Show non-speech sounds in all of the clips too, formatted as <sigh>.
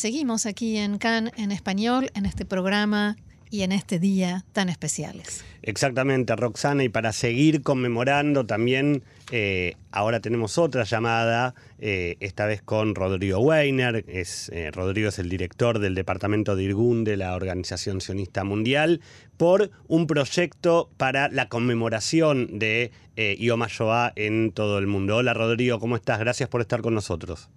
seguimos aquí en CAN en español, en este programa y en este día tan especiales. Exactamente, Roxana, y para seguir conmemorando también, eh, ahora tenemos otra llamada, eh, esta vez con Rodrigo Weiner, es, eh, Rodrigo es el director del departamento de Irgun de la Organización Sionista Mundial, por un proyecto para la conmemoración de Yom HaShoah en todo el mundo. Hola Rodrigo, ¿cómo estás? Gracias por estar con nosotros.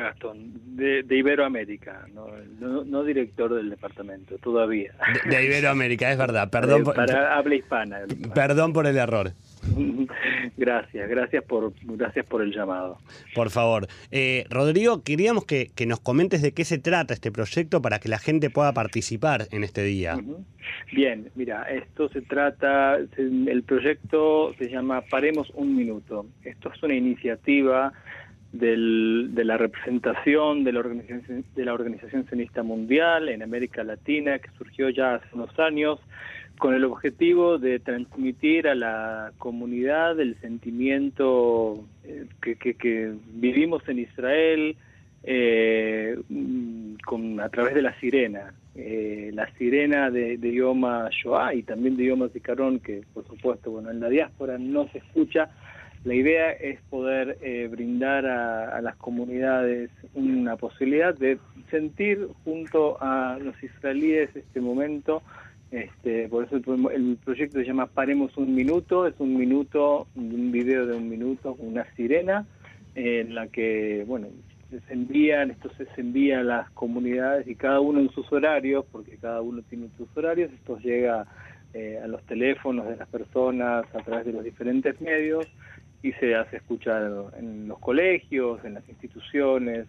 Gastón, de, Iberoamérica, no, director del departamento, todavía. De, Iberoamérica, es verdad, <laughs> perdón. por, para habla hispana, Perdón por el error. <laughs> Gracias, gracias por, gracias por el llamado. Por favor. Eh, Rodrigo, queríamos que, nos comentes de qué se trata este proyecto para que la gente pueda participar en este día. Bien, mira, esto se trata, el proyecto se llama Paremos un Minuto. Esto es una iniciativa de la representación de la organización de la organización sionista mundial en América Latina que surgió ya hace unos años con el objetivo de transmitir a la comunidad el sentimiento eh, que, vivimos en Israel eh, con, a través de la sirena, eh, la sirena de, de Yoma Shoah y también de Yoma Zikaron, que por supuesto bueno en la diáspora no se escucha, la idea es poder eh, brindar a, las comunidades una posibilidad de sentir junto a los israelíes este momento. Este, por eso el, proyecto se llama Paremos un minuto, es un minuto, un video de un minuto, una sirena, en la que, bueno, se envían, esto se envía a las comunidades y cada uno en sus horarios, porque cada uno tiene sus horarios, esto llega eh, a los teléfonos de las personas a través de los diferentes medios y se hace escuchar en los colegios, en las instituciones,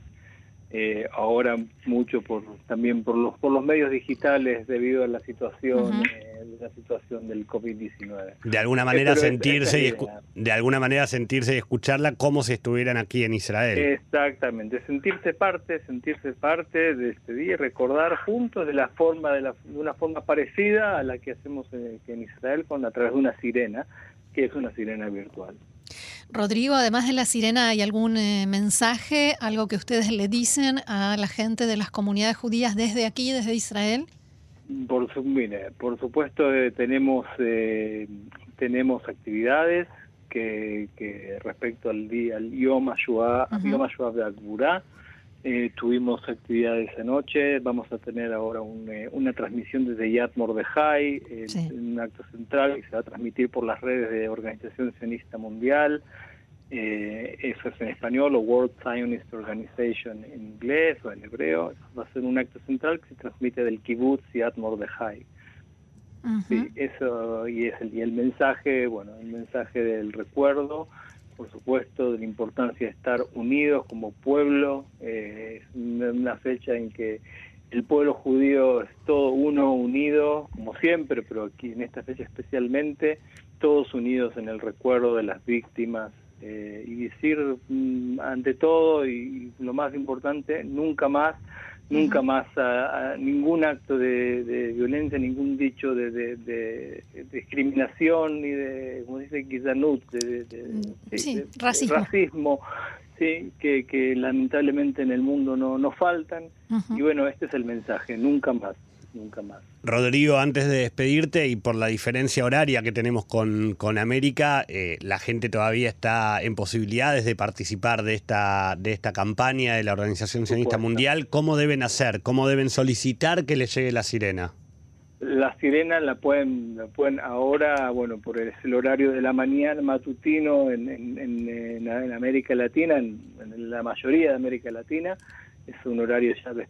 eh, ahora mucho por también por los por los medios digitales debido a la situación eh, la situación del COVID-19. De alguna manera sentirse y de alguna manera sentirse y escucharla como si estuvieran aquí en Israel. Exactamente, sentirse parte, sentirse parte de este día y recordar juntos de la forma de, la, de una forma parecida a la que hacemos en, en Israel con a través de una sirena, que es una sirena virtual. Rodrigo, además de la sirena, ¿hay algún eh, mensaje, algo que ustedes le dicen a la gente de las comunidades judías desde aquí, desde Israel? Por, por supuesto eh, tenemos eh, tenemos actividades que, respecto al día al Yom HaShoah, Yom eh, tuvimos actividades anoche, vamos a tener ahora eh, una transmisión desde Yad Mordejai, en un acto central que se va a transmitir por las redes de Organización Sionista Mundial, eh, eso es en español, o World Zionist Organization en inglés o en hebreo, va a ser un acto central que se transmite del kibbutz Yad Mordejai. sí, eso y es el, y el mensaje, bueno, el mensaje del recuerdo, por supuesto, de la importancia de estar unidos como pueblo. Eh, es una fecha en que el pueblo judío es todo uno unido, como siempre, pero aquí en esta fecha especialmente, todos unidos en el recuerdo de las víctimas eh, y decir mm, ante todo y lo más importante, nunca más nunca más a, ningún acto de, violencia, ningún dicho de, discriminación ni de, como dice Gizanut, de, racismo. sí, que, que, lamentablemente en el mundo no, no faltan. Y bueno, este es el mensaje, nunca más nunca más. Rodrigo, antes de despedirte y por la diferencia horaria que tenemos con, con América, eh, la gente todavía está en posibilidades de participar de esta, de esta campaña de la Organización Sionista Mundial. ¿Cómo deben hacer? ¿Cómo deben solicitar que les llegue la sirena? La sirena la pueden, la pueden ahora, bueno, por el, horario de la mañana matutino en, en, en, América Latina, en, la mayoría de América Latina, es un horario ya de,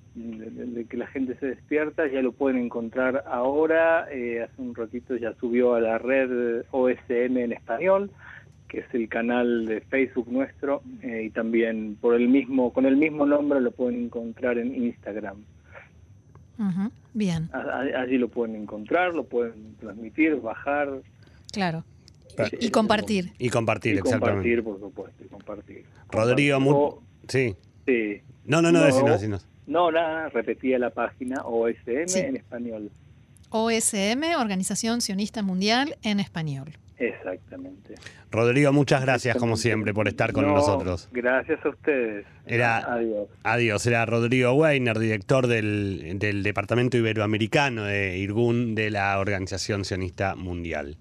que la gente se despierta, ya lo pueden encontrar ahora, eh, hace un ratito ya subió a la red OSM en español, que es el canal de Facebook nuestro, eh, y también por el mismo, con el mismo nombre lo pueden encontrar en Instagram. Bien. allí lo pueden encontrar, lo pueden transmitir, bajar. Claro. Y, compartir. Y compartir, y exactamente. Compartir, por supuesto, y compartir. Rodrigo, sí. Sí. No, no, no, no, No, nada, repetía la página OSM en español. OSM, Organización Sionista Mundial en español. Exactamente. Rodrigo, muchas gracias como siempre por estar con nosotros. Gracias a ustedes. Era, adiós. Adiós. Era Rodrigo Weiner, director del, del Departamento Iberoamericano de Irgun de la Organización Sionista Mundial.